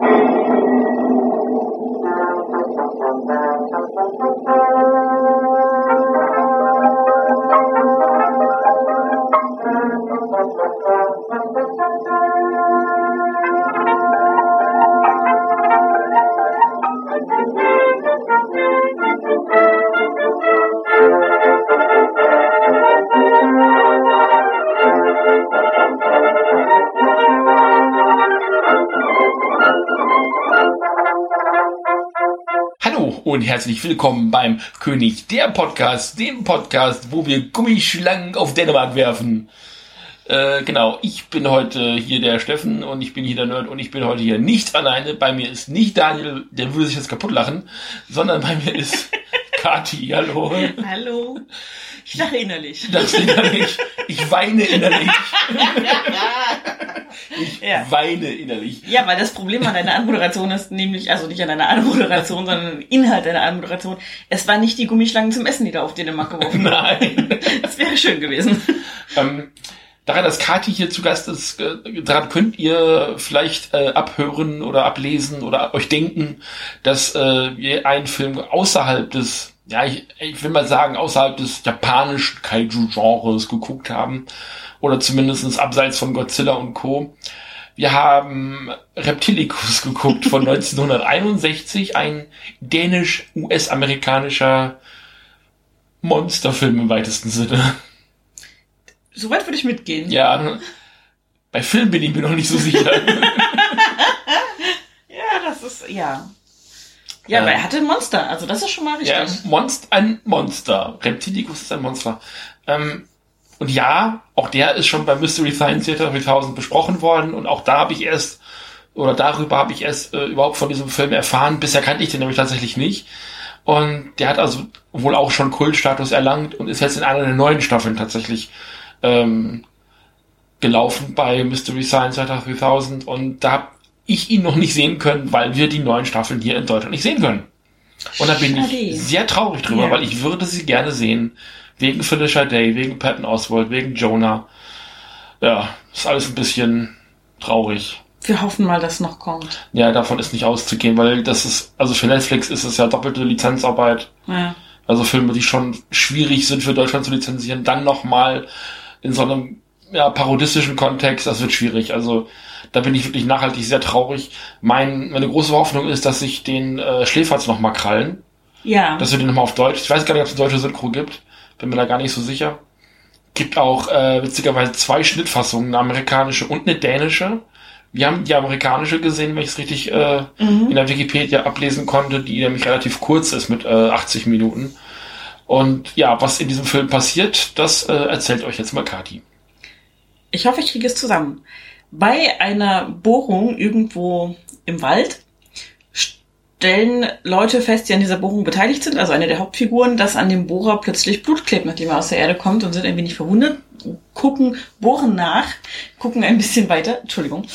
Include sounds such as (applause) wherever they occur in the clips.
Thank you. Hallo und herzlich willkommen beim König der Podcast, dem Podcast, wo wir Gummischlangen auf Dänemark werfen. Äh, genau, ich bin heute hier der Steffen und ich bin hier der Nerd und ich bin heute hier nicht alleine. Bei mir ist nicht Daniel, der würde sich jetzt kaputt lachen, sondern bei mir ist (laughs) Kati. Hallo. Hallo. Ich lache innerlich. Das innerlich. Ich weine innerlich. (laughs) Ich Ja. weine innerlich. Ja, weil das Problem an deiner Anmoderation ist nämlich, also nicht an deiner Anmoderation, (laughs) sondern dem Inhalt deiner Anmoderation. Es waren nicht die Gummischlangen zum Essen, die da auf Dänemark geworfen wurden. Nein. (laughs) Das wäre schön gewesen. Ähm, daran, dass Kati hier zu Gast ist, äh, daran könnt ihr vielleicht äh, abhören oder ablesen oder euch denken, dass äh, wir einen Film außerhalb des, ja, ich, ich will mal sagen, außerhalb des japanischen Kaiju-Genres geguckt haben. Oder zumindestens abseits von Godzilla und Co. Wir haben Reptilicus geguckt von (laughs) 1961, ein dänisch-US-amerikanischer Monsterfilm im weitesten Sinne. Soweit würde ich mitgehen. Ja, bei Film bin ich mir noch nicht so sicher. (laughs) Ja, das ist, ja. Ja, Ähm. aber er hatte ein Monster, also das ist schon mal richtig. ja, Monst, ein Monster. Reptilicus ist ein Monster. Ähm, und ja, auch der ist schon bei Mystery Science Theater 3000 besprochen worden und auch da habe ich erst, oder darüber habe ich erst äh, überhaupt von diesem Film erfahren. Bisher kannte ich den nämlich tatsächlich nicht. Und der hat also wohl auch schon Kultstatus erlangt und ist jetzt in einer der neuen Staffeln tatsächlich ähm, gelaufen bei Mystery Science Theater 3000 und da habe ich ihn noch nicht sehen können, weil wir die neuen Staffeln hier in Deutschland nicht sehen können. Und da bin Schade. ich sehr traurig drüber, Ja. weil ich würde sie gerne sehen. Wegen Felicia Day, wegen Patton Oswald, wegen Jonah. Ja, ist alles ein bisschen traurig. Wir hoffen mal, dass noch kommt. Ja, davon ist nicht auszugehen, weil das ist, also für Netflix ist es ja doppelte Lizenzarbeit. Ja. Also Filme, die schon schwierig sind für Deutschland zu lizenzieren, dann nochmal in so einem ja, parodistischen Kontext, das wird schwierig. Also da bin ich wirklich nachhaltig sehr traurig. Mein, meine große Hoffnung ist, dass sich den äh, Schläferz nochmal krallen. Ja. Dass wir den nochmal auf Deutsch, ich weiß gar nicht, ob es eine deutsche Synchro gibt, bin mir da gar nicht so sicher. Gibt auch äh, witzigerweise zwei Schnittfassungen, eine amerikanische und eine dänische. Wir haben die amerikanische gesehen, wenn ich es richtig äh, in der Wikipedia ablesen konnte, die nämlich relativ kurz ist mit äh, 80 Minuten. Und ja, was in diesem Film passiert, das äh, erzählt euch jetzt mal Kati. Ich hoffe, ich kriege es zusammen. Bei einer Bohrung irgendwo im Wald stellen Leute fest, die an dieser Bohrung beteiligt sind, also eine der Hauptfiguren, dass an dem Bohrer plötzlich Blut klebt, nachdem er aus der Erde kommt und sind ein wenig verwundert, gucken, bohren nach, gucken ein bisschen weiter, Entschuldigung,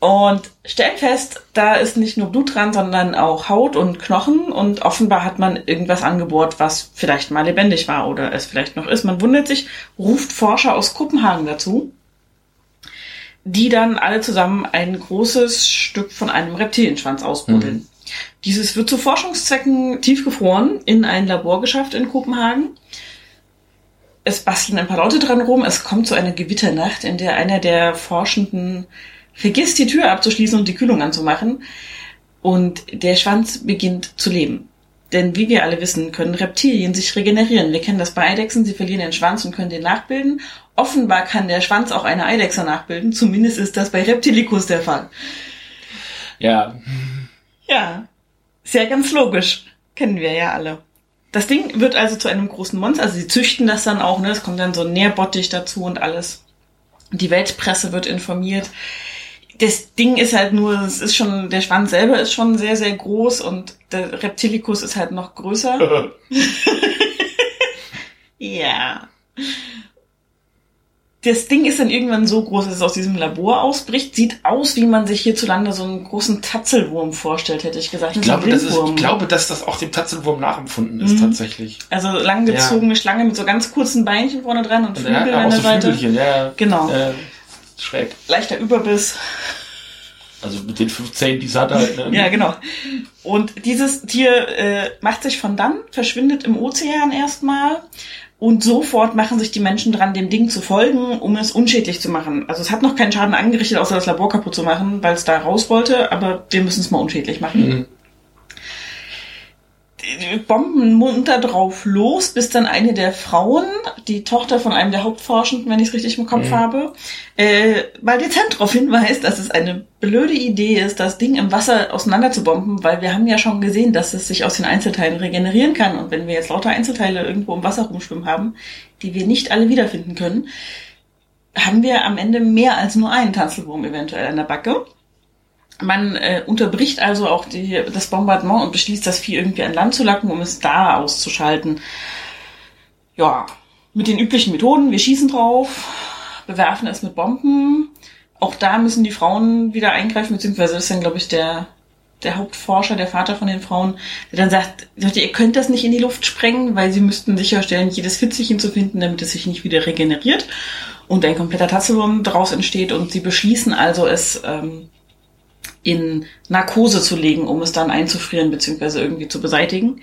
und stellen fest, da ist nicht nur Blut dran, sondern auch Haut und Knochen und offenbar hat man irgendwas angebohrt, was vielleicht mal lebendig war oder es vielleicht noch ist. Man wundert sich, ruft Forscher aus Kopenhagen dazu, die dann alle zusammen ein großes Stück von einem Reptilienschwanz ausbuddeln. Dieses wird zu Forschungszwecken tiefgefroren in ein Labor geschafft in Kopenhagen. Es basteln ein paar Leute dran rum. Es kommt zu einer Gewitternacht, in der einer der Forschenden vergisst, die Tür abzuschließen und die Kühlung anzumachen. Und der Schwanz beginnt zu leben. Denn wie wir alle wissen, können Reptilien sich regenerieren. Wir kennen das bei Eidechsen, sie verlieren den Schwanz und können den nachbilden. Offenbar kann der Schwanz auch eine Eidechse nachbilden. Zumindest ist das bei Reptilicus der Fall. Ja, Ja, sehr ganz logisch. Kennen wir ja alle. Das Ding wird also zu einem großen Monster. Also sie züchten das dann auch, ne? Es kommt dann so ein Nährbottich dazu und alles. Die Weltpresse wird informiert. das Ding ist halt nur, es ist schon, der Schwanz selber ist schon sehr, sehr groß und der Reptilicus ist halt noch größer. (laughs) ja. Das Ding ist dann irgendwann so groß, dass es aus diesem Labor ausbricht. Sieht aus, wie man sich hierzulande so einen großen Tatzelwurm vorstellt, hätte ich gesagt. Ich glaube, das ist, ich glaube, dass das auch dem Tatzelwurm nachempfunden ist, mhm. tatsächlich. Also langgezogene ja. Schlange mit so ganz kurzen Beinchen vorne dran und Flügeln ja, an der so Seite. Ja. Genau. Äh, schräg. Leichter Überbiss. Also mit den 15, die hat halt. Ne? ja, genau. Und dieses Tier äh, macht sich von dann, verschwindet im Ozean erstmal und sofort machen sich die Menschen dran, dem Ding zu folgen, um es unschädlich zu machen. Also es hat noch keinen Schaden angerichtet, außer das Labor kaputt zu machen, weil es da raus wollte, aber wir müssen es mal unschädlich machen. Mhm bomben munter drauf los, bis dann eine der Frauen, die Tochter von einem der Hauptforschenden, wenn ich es richtig im Kopf mhm. habe, äh, mal dezent darauf hinweist, dass es eine blöde Idee ist, das Ding im Wasser auseinander zu bomben, weil wir haben ja schon gesehen, dass es sich aus den Einzelteilen regenerieren kann. Und wenn wir jetzt lauter Einzelteile irgendwo im Wasser rumschwimmen haben, die wir nicht alle wiederfinden können, haben wir am Ende mehr als nur einen Tanzelwurm eventuell an der Backe. Man äh, unterbricht also auch die, das Bombardement und beschließt, das Vieh irgendwie an Land zu lacken, um es da auszuschalten. Ja, mit den üblichen Methoden. Wir schießen drauf, bewerfen es mit Bomben. Auch da müssen die Frauen wieder eingreifen, beziehungsweise das ist dann, glaube ich, der, der Hauptforscher, der Vater von den Frauen, der dann sagt, ihr könnt das nicht in die Luft sprengen, weil sie müssten sicherstellen, jedes Fitzelchen zu finden, damit es sich nicht wieder regeneriert und ein kompletter Tasselwurm daraus entsteht. Und sie beschließen also, es ähm, in Narkose zu legen, um es dann einzufrieren bzw. irgendwie zu beseitigen.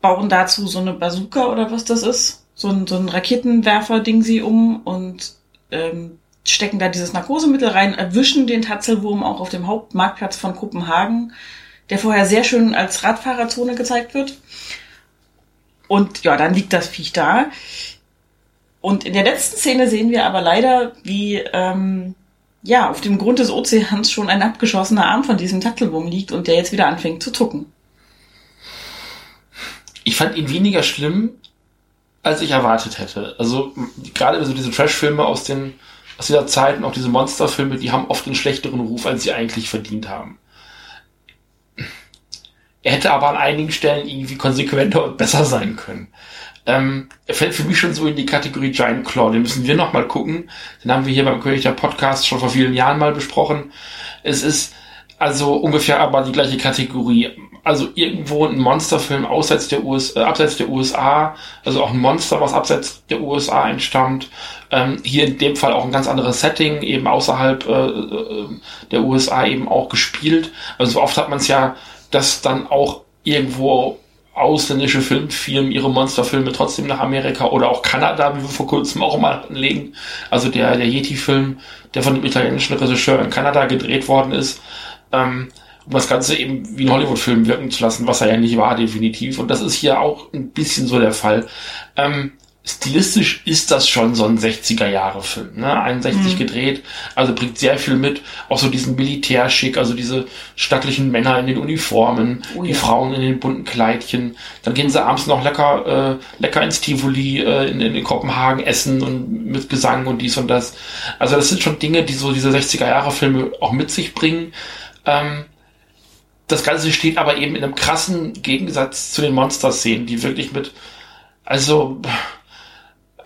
Bauen dazu so eine Bazooka oder was das ist, so ein, so ein Raketenwerfer-Ding sie um und ähm, stecken da dieses Narkosemittel rein, erwischen den Tatzelwurm auch auf dem Hauptmarktplatz von Kopenhagen, der vorher sehr schön als Radfahrerzone gezeigt wird. Und ja, dann liegt das Viech da. Und in der letzten Szene sehen wir aber leider, wie ähm, ja, auf dem Grund des Ozeans schon ein abgeschossener Arm von diesem Tattelwurm liegt und der jetzt wieder anfängt zu zucken. Ich fand ihn weniger schlimm, als ich erwartet hätte. Also gerade so diese Trash-Filme aus den aus dieser Zeit und auch diese Monsterfilme, die haben oft einen schlechteren Ruf, als sie eigentlich verdient haben. Er hätte aber an einigen Stellen irgendwie konsequenter und besser sein können. Ähm, er fällt für mich schon so in die Kategorie Giant Claw. Den müssen wir noch mal gucken. Den haben wir hier beim König der Podcast schon vor vielen Jahren mal besprochen. Es ist also ungefähr aber die gleiche Kategorie. Also irgendwo ein Monsterfilm außerhalb der USA, äh, abseits der USA, also auch ein Monster, was abseits der USA entstammt. Ähm, hier in dem Fall auch ein ganz anderes Setting, eben außerhalb äh, äh der USA eben auch gespielt. Also so oft hat man es ja, dass dann auch irgendwo ausländische Filmfirmen ihre Monsterfilme trotzdem nach Amerika oder auch Kanada, wie wir vor kurzem auch mal legen. Also der, der Yeti-Film, der von dem italienischen Regisseur in Kanada gedreht worden ist, ähm, um das Ganze eben wie ein Hollywood-Film wirken zu lassen, was er ja nicht war, definitiv. Und das ist hier auch ein bisschen so der Fall. Ähm, stilistisch ist das schon so ein 60er-Jahre-Film, ne? 61 mhm. gedreht, also bringt sehr viel mit, auch so diesen Militärschick, also diese stattlichen Männer in den Uniformen, oh, die ja. Frauen in den bunten Kleidchen, dann gehen sie abends noch lecker, äh, lecker ins Tivoli äh, in, in Kopenhagen essen und mit Gesang und dies und das. Also das sind schon Dinge, die so diese 60er-Jahre-Filme auch mit sich bringen. Ähm, das Ganze steht aber eben in einem krassen Gegensatz zu den Monster-Szenen, die wirklich mit, also,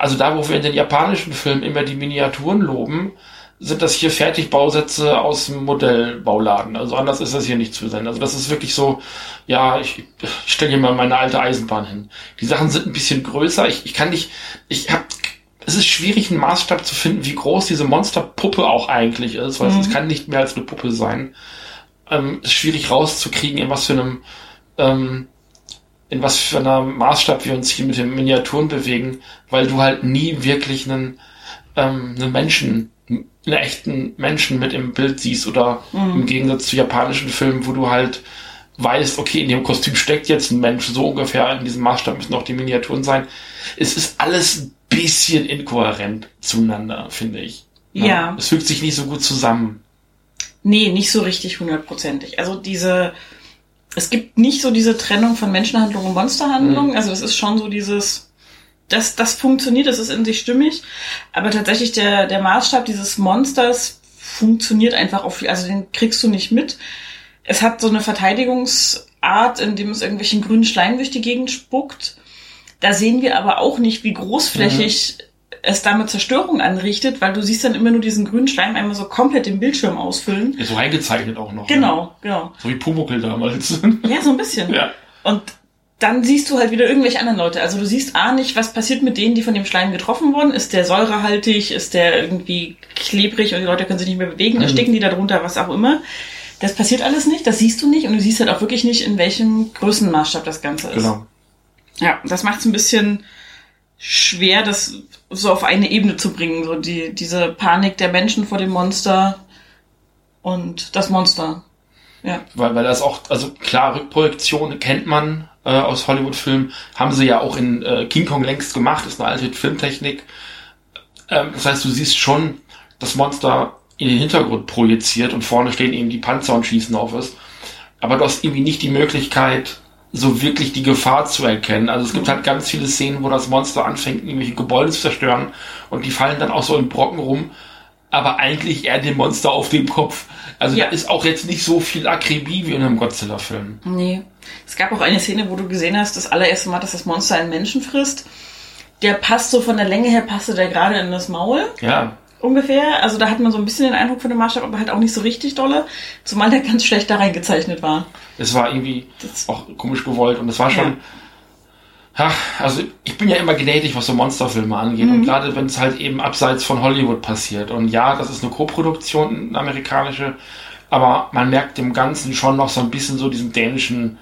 also da, wo wir in den japanischen Filmen immer die Miniaturen loben, sind das hier Fertigbausätze aus dem Modellbauladen. Also anders ist das hier nicht zu sein. Also das ist wirklich so, ja, ich, ich stelle hier mal meine alte Eisenbahn hin. Die Sachen sind ein bisschen größer. Ich, ich kann nicht, ich habe es ist schwierig, einen Maßstab zu finden, wie groß diese Monsterpuppe auch eigentlich ist, weil mhm. es kann nicht mehr als eine Puppe sein. Ähm, ist schwierig rauszukriegen, in was für einem ähm, in was für einer Maßstab wir uns hier mit den Miniaturen bewegen, weil du halt nie wirklich einen, ähm, einen Menschen, einen echten Menschen mit im Bild siehst oder mhm. im Gegensatz zu japanischen Filmen, wo du halt weißt, okay, in dem Kostüm steckt jetzt ein Mensch, so ungefähr in diesem Maßstab müssen auch die Miniaturen sein. Es ist alles ein bisschen inkohärent zueinander, finde ich. Ja. ja. Es fügt sich nicht so gut zusammen. Nee, nicht so richtig hundertprozentig. Also diese, es gibt nicht so diese Trennung von Menschenhandlung und Monsterhandlung. Mhm. Also es ist schon so dieses, das, das funktioniert, das ist in sich stimmig. Aber tatsächlich der, der Maßstab dieses Monsters funktioniert einfach auf, also den kriegst du nicht mit. Es hat so eine Verteidigungsart, indem es irgendwelchen grünen Schleim durch die Gegend spuckt. Da sehen wir aber auch nicht, wie großflächig mhm. Es damit Zerstörung anrichtet, weil du siehst dann immer nur diesen grünen Schleim einmal so komplett den Bildschirm ausfüllen. Ja, so reingezeichnet auch noch. Genau, ne? genau. So wie Pumuckl damals. Ja, so ein bisschen. Ja. Und dann siehst du halt wieder irgendwelche anderen Leute. Also du siehst A nicht, was passiert mit denen, die von dem Schleim getroffen wurden. Ist der säurehaltig? Ist der irgendwie klebrig und die Leute können sich nicht mehr bewegen? Mhm. Ersticken die da drunter? Was auch immer. Das passiert alles nicht, das siehst du nicht und du siehst halt auch wirklich nicht, in welchem Größenmaßstab das Ganze ist. Genau. Ja, das macht es ein bisschen schwer, das so auf eine Ebene zu bringen. So die, diese Panik der Menschen vor dem Monster und das Monster. Ja. Weil, weil das auch, also klar, Rückprojektion kennt man äh, aus Hollywood-Filmen, haben sie ja auch in äh, King Kong längst gemacht, ist eine alte Filmtechnik. Ähm, das heißt, du siehst schon das Monster in den Hintergrund projiziert und vorne stehen eben die Panzer und schießen auf es. Aber du hast irgendwie nicht die Möglichkeit, so wirklich die Gefahr zu erkennen. Also es gibt halt ganz viele Szenen, wo das Monster anfängt, irgendwelche Gebäude zu zerstören und die fallen dann auch so in Brocken rum, aber eigentlich eher dem Monster auf dem Kopf. Also ja. da ist auch jetzt nicht so viel Akribie wie in einem Godzilla-Film. Nee. Es gab auch eine Szene, wo du gesehen hast, das allererste Mal, dass das Monster einen Menschen frisst. Der passt so von der Länge her, passte der gerade in das Maul. Ja ungefähr. Also da hat man so ein bisschen den Eindruck von dem Maßstab, aber halt auch nicht so richtig dolle, zumal der ganz schlecht da reingezeichnet war. Es war irgendwie das auch komisch gewollt und es war schon. Ja. ja. also ich bin ja immer gnädig, was so Monsterfilme angeht. Mhm. Und gerade wenn es halt eben abseits von Hollywood passiert. Und ja, das ist eine Co-Produktion, eine amerikanische, aber man merkt dem Ganzen schon noch so ein bisschen so diesen dänischen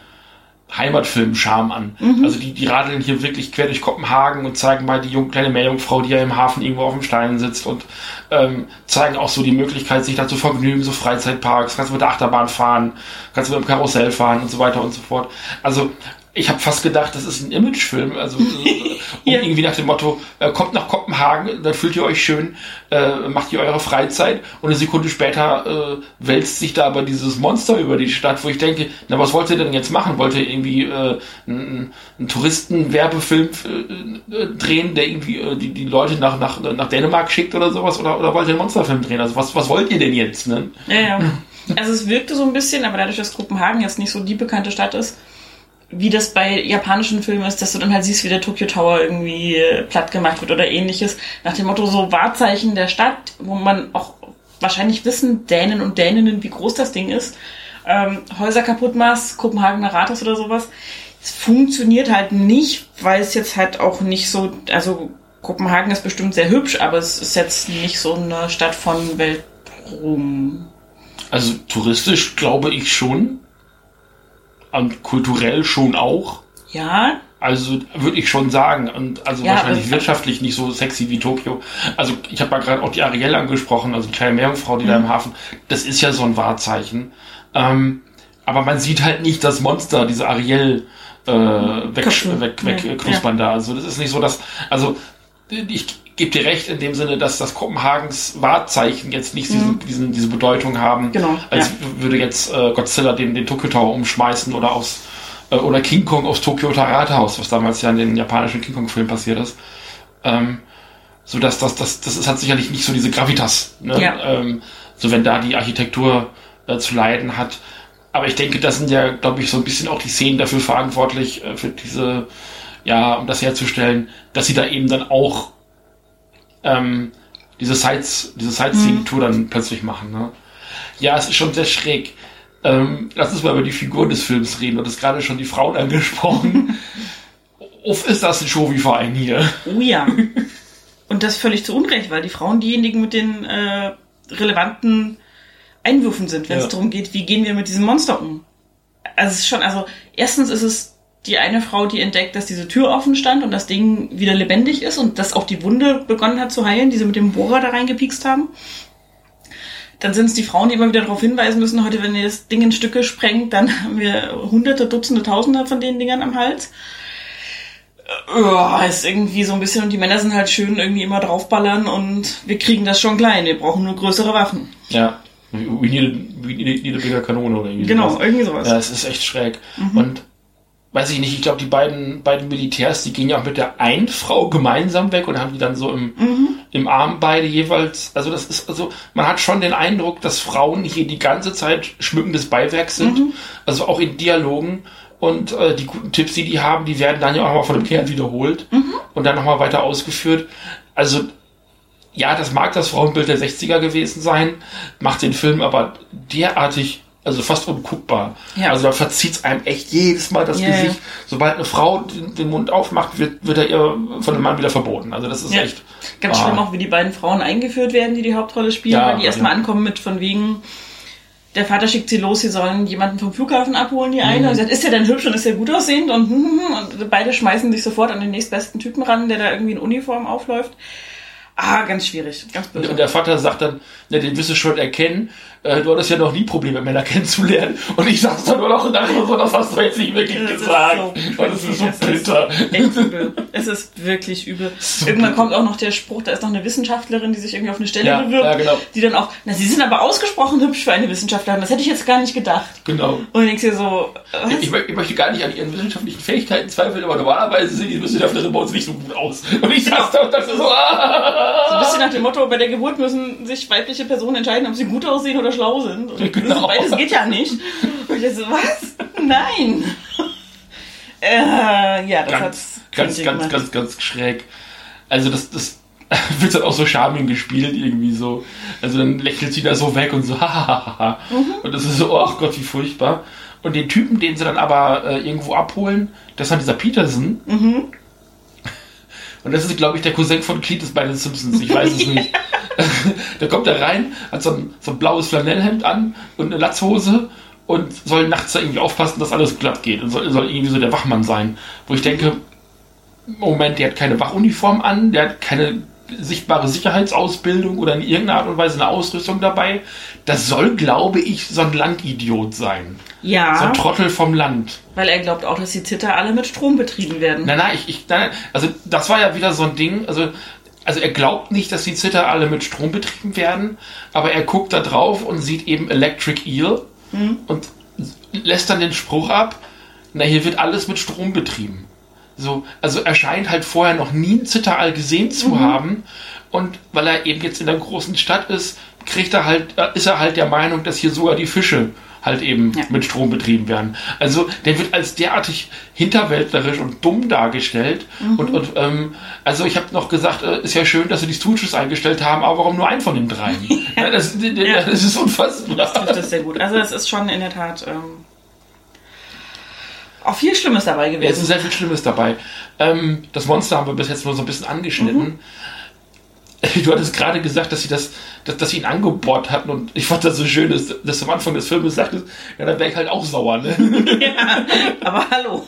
Heimatfilm-Charme an. Mhm. Also die, die radeln hier wirklich quer durch Kopenhagen und zeigen mal die jung, kleine Meerjungfrau, die ja im Hafen irgendwo auf dem Stein sitzt und ähm, zeigen auch so die Möglichkeit, sich da zu vergnügen, so Freizeitparks, kannst du mit der Achterbahn fahren, kannst du mit dem Karussell fahren und so weiter und so fort. Also ich habe fast gedacht, das ist ein Imagefilm, also (laughs) ja. irgendwie nach dem Motto, äh, kommt nach Kopenhagen, dann fühlt ihr euch schön, äh, macht ihr eure Freizeit und eine Sekunde später äh, wälzt sich da aber dieses Monster über die Stadt, wo ich denke, na was wollt ihr denn jetzt machen? Wollt ihr irgendwie äh, einen, einen Touristenwerbefilm äh, äh, drehen, der irgendwie äh, die, die Leute nach, nach, nach Dänemark schickt oder sowas oder, oder wollt ihr einen Monsterfilm drehen? Also was, was wollt ihr denn jetzt? Ne? Ja, ja. (laughs) Also es wirkte so ein bisschen, aber dadurch, dass Kopenhagen jetzt nicht so die bekannte Stadt ist, wie das bei japanischen Filmen ist, dass du dann halt siehst, wie der Tokyo Tower irgendwie platt gemacht wird oder ähnliches. Nach dem Motto so Wahrzeichen der Stadt, wo man auch wahrscheinlich wissen, Dänen und Däninnen, wie groß das Ding ist. Ähm, Häuser kaputt machst, Kopenhagener Rathaus oder sowas. Es funktioniert halt nicht, weil es jetzt halt auch nicht so, also Kopenhagen ist bestimmt sehr hübsch, aber es ist jetzt nicht so eine Stadt von Weltruhm. Also touristisch glaube ich schon und kulturell schon auch. Ja. Also würde ich schon sagen. Und also ja, wahrscheinlich wirtschaftlich nicht so sexy wie Tokio. Also ich habe mal gerade auch die Ariel angesprochen, also die kleine Meerjungfrau, die mhm. da im Hafen. Das ist ja so ein Wahrzeichen. Ähm, aber man sieht halt nicht das Monster, diese Ariel äh, weg, weg, weg ja. knuspern da. Also das ist nicht so, dass. Also ich gebe dir recht in dem Sinne, dass das Kopenhagens Wahrzeichen jetzt nicht mhm. diesen, diese Bedeutung haben, genau, als ja. würde jetzt äh, Godzilla den, den Tokyo Tower umschmeißen oder aus äh, oder King Kong aufs Tokyo Rathaus, was damals ja in den japanischen King Kong Filmen passiert ist. Ähm, so dass das, das, das ist halt sicherlich nicht so diese Gravitas, ne? ja. ähm, so wenn da die Architektur äh, zu leiden hat. Aber ich denke, das sind ja, glaube ich, so ein bisschen auch die Szenen dafür verantwortlich, äh, für diese, ja, um das herzustellen, dass sie da eben dann auch ähm, diese Sites, diese Sightseeing-Tour dann plötzlich machen. Ne? Ja, es ist schon sehr schräg. Ähm, lass uns mal über die Figuren des Films reden. Du hast gerade schon die Frauen angesprochen. (laughs) Uff, ist das ein Show-Verein hier. Oh ja. (laughs) Und das völlig zu Unrecht, weil die Frauen diejenigen mit den äh, relevanten Einwürfen sind, wenn es darum geht, wie gehen wir mit diesem Monster um. Also es ist schon, also erstens ist es die eine Frau, die entdeckt, dass diese Tür offen stand und das Ding wieder lebendig ist und dass auch die Wunde begonnen hat zu heilen, die sie mit dem Bohrer da reingepiekst haben. Dann sind es die Frauen, die immer wieder darauf hinweisen müssen, heute, wenn ihr das Ding in Stücke sprengt, dann (laughs) haben wir hunderte, Dutzende, Tausende von den Dingern am Hals. Ja, ist irgendwie so ein bisschen, und die Männer sind halt schön irgendwie immer draufballern und wir kriegen das schon klein, wir brauchen nur größere Waffen. Ja. We need a, we need a bigger Kanone oder irgendwie Genau, sowas. irgendwie sowas. Ja, es ist echt schräg. Mhm. Und weiß ich nicht, ich glaube, die beiden, beiden Militärs, die gehen ja auch mit der einen Frau gemeinsam weg und haben die dann so im, Mhm. im Arm beide jeweils. Also das ist, also man hat schon den Eindruck, dass Frauen hier die ganze Zeit schmückendes Beiwerk sind. Mhm. Also auch in Dialogen. Und äh, die guten Tipps, die die haben, die werden dann ja auch mal von dem Kerl wiederholt Mhm. und dann nochmal weiter ausgeführt. Also ja, das mag das Frauenbild der 60er gewesen sein, macht den Film aber derartig, also fast unguckbar. Ja. Also da verzieht einem echt jedes Mal das Ja, ja. Gesicht. Sobald eine Frau den, den Mund aufmacht, wird, wird er ihr von dem Mann wieder verboten. Also das ist Ja. echt. Ganz ah, schlimm auch, wie die beiden Frauen eingeführt werden, die die Hauptrolle spielen, Ja, weil die erstmal ja. ankommen mit von wegen, der Vater schickt sie los, sie sollen jemanden vom Flughafen abholen, die eine. Und sie sagt, ist der denn hübsch und ist der gut aussehend? Und, (laughs) und beide schmeißen sich sofort an den nächstbesten Typen ran, der da irgendwie in Uniform aufläuft. Ah, ganz schwierig, ganz böse. Und der Vater sagt dann, ne, den wirst du schon erkennen, äh, du hattest ja noch nie Probleme, Männer kennenzulernen. Und ich sag's dann nur noch und dann so, das hast du jetzt nicht wirklich Das ist gesagt. so und es ist so Es ist bitter. Echt übel. Es ist wirklich übel. Irgendwann kommt auch noch der Spruch, da ist noch eine Wissenschaftlerin, die sich irgendwie auf eine Stelle Ja, bewirbt, ja, genau. die dann auch, na, sie sind aber ausgesprochen hübsch für eine Wissenschaftlerin, das hätte ich jetzt gar nicht gedacht. Genau. Und ich denke dir so? Ich, mö- ich möchte gar nicht an ihren wissenschaftlichen Fähigkeiten zweifeln, aber normalerweise sehen die Wissenschaftler bei uns nicht so gut aus. Und ich saß da und dachte so, So ein ah! bisschen nach dem Motto, bei der Geburt müssen sich weibliche Personen entscheiden, ob sie gut aussehen oder schlau sind. Und (laughs) Genau. Beides geht ja nicht. Und ich so, was? Nein. (laughs) Äh, ja, das ganz, hat's ganz, ganz, gemacht. ganz, ganz schräg. Also das, das (laughs) wird dann auch so charming gespielt irgendwie so. Also dann lächelt sie da so weg und so, hahaha. Mhm. Und das ist so, ach Gott, wie furchtbar. Und den Typen, den sie dann aber äh, irgendwo abholen, das ist dann dieser Peterson. Mhm. Und das ist, glaube ich, der Cousin von Cletus bei den Simpsons. Ich weiß es nicht. (laughs) der kommt da rein, hat so ein, so ein blaues Flanellhemd an und eine Latzhose und soll nachts da irgendwie aufpassen, dass alles glatt geht. Und soll, soll irgendwie so der Wachmann sein. Wo ich denke, Moment, der hat keine Wachuniform an, der hat keine sichtbare Sicherheitsausbildung oder in irgendeiner Art und Weise eine Ausrüstung dabei. Das soll, glaube ich, so ein Landidiot sein. So Ja, ein Trottel vom Land. weil er glaubt auch, dass die Zitter alle mit Strom betrieben werden. Nein, nein, ich, ich, nein, also das war ja wieder so ein Ding, also, also er glaubt nicht, dass die Zitter alle mit Strom betrieben werden, aber er guckt da drauf und sieht eben Electric Eel und lässt dann den Spruch ab, na, hier wird alles mit Strom betrieben. So, also er scheint halt vorher noch nie ein Zitterall gesehen zu haben und weil er eben jetzt in der großen Stadt ist, kriegt er halt, äh, ist er halt der Meinung, dass hier sogar die Fische halt eben Ja. mit Strom betrieben werden. Also der wird als derartig hinterwäldlerisch und dumm dargestellt. Und, und ähm, also ich habe noch gesagt, äh, ist ja schön, dass sie die Stooges eingestellt haben, aber warum nur einen von den dreien? (laughs) ja, das, Ja. das ist unfassbar. trifft das sehr gut. Also es ist schon in der Tat ähm, auch viel Schlimmes dabei Ja, es gewesen. ist sehr viel Schlimmes dabei. Ähm, das Monster haben wir bis jetzt nur so ein bisschen angeschnitten. (laughs) Du hattest gerade gesagt, dass sie das, dass, dass sie ihn angebohrt hatten und ich fand das so schön, dass, dass du am Anfang des Filmes sagtest, ja, dann wäre ich halt auch sauer, ne? (laughs) ja, aber hallo.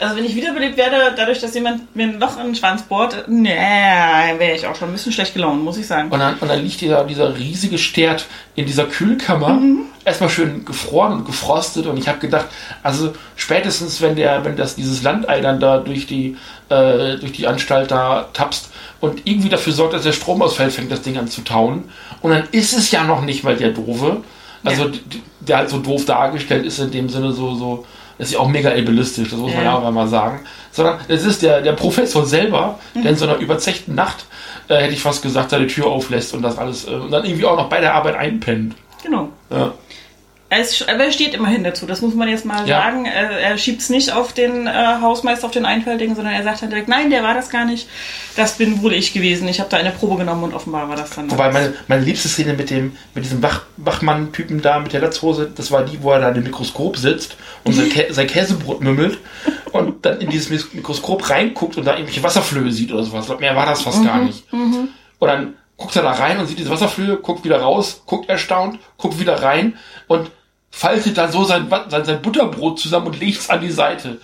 Also wenn ich wiederbelebt werde, dadurch, dass jemand mir ein Loch in den Schwanz bohrt, nee, wäre ich auch schon ein bisschen schlecht gelaunt, muss ich sagen. Und dann, und dann liegt dieser, dieser riesige Stert in dieser Kühlkammer, erstmal schön gefroren und gefrostet und ich habe gedacht, also spätestens wenn der, wenn das dieses Landei dann da durch die, äh, durch die Anstalt da tapst und irgendwie dafür sorgt, dass der Strom ausfällt, fängt das Ding an zu tauen. Und dann ist es ja noch nicht mal der Doofe. Also Ja. der halt so doof dargestellt ist in dem Sinne so, so, das ist ja auch mega ableistisch, das muss man Ja. ja auch einmal sagen. Sondern es ist der, der Professor selber, der in so einer überzechten Nacht, äh, hätte ich fast gesagt, seine Tür auflässt und das alles, äh, und dann irgendwie auch noch bei der Arbeit einpennt. Genau. Ja. Er, ist, aber er steht immerhin dazu, das muss man jetzt mal Ja. sagen. Er, schiebt es nicht auf den äh, Hausmeister, auf den Einfältigen, sondern er sagt dann direkt, nein, der war das gar nicht. Das bin wohl ich gewesen. Ich habe da eine Probe genommen und offenbar war das dann. Wobei meine, meine liebste Szene mit dem mit diesem Wach, Wachmann-Typen da mit der Latzhose, das war die, wo er da in dem Mikroskop sitzt und sein, Kä sein Käsebrot mümmelt und dann in dieses Mikroskop reinguckt und da irgendwelche Wasserflöhe sieht oder sowas. Mehr war das fast gar nicht. Und dann guckt er da rein und sieht diese Wasserflöhe, guckt wieder raus, guckt erstaunt, guckt wieder rein und faltet dann so sein, sein, sein Butterbrot zusammen und legt es an die Seite.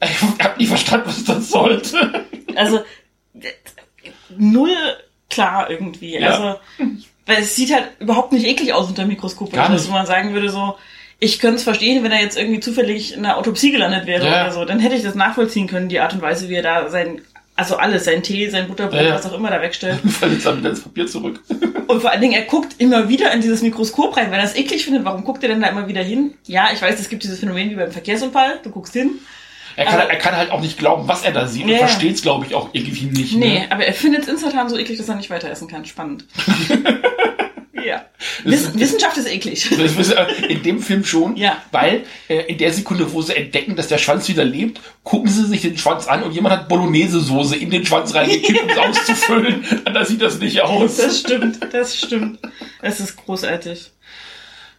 Ich hab nie verstanden, was das sollte. Also null klar irgendwie. Ja. Also weil es sieht halt überhaupt nicht eklig aus unter dem Mikroskop, Gar dass nicht. man sagen würde so, ich könnte es verstehen, wenn er jetzt irgendwie zufällig in einer Autopsie gelandet wäre Ja. oder so, dann hätte ich das nachvollziehen können, die Art und Weise, wie er da sein also alles, sein Tee, sein Butterbrot, Ja, ja. was auch immer da wegstellt. Fällt (laughs) jetzt dann wieder ins Papier zurück. (laughs) Und vor allen Dingen, er guckt immer wieder in dieses Mikroskop rein, weil er es eklig findet. Warum guckt er denn da immer wieder hin? Ja, ich weiß, es gibt dieses Phänomen wie beim Verkehrsunfall. Du guckst hin. Er kann, Aber- er kann halt auch nicht glauben, was er da sieht Ja. und versteht es, glaube ich, auch irgendwie nicht. Nee, Ne? aber er findet es instantan so eklig, dass er nicht weiter essen kann. Spannend. (laughs) ja. Wiss, Wissenschaft ist eklig. (laughs) Äh, in dem Film schon, Ja. weil äh, in der Sekunde, wo sie entdecken, dass der Schwanz wieder lebt, gucken sie sich den Schwanz an und jemand hat Bolognese-Soße in den Schwanz reingekippt, um (laughs) es auszufüllen. (laughs) Anders sieht das nicht aus. Das stimmt, das stimmt. Das ist großartig.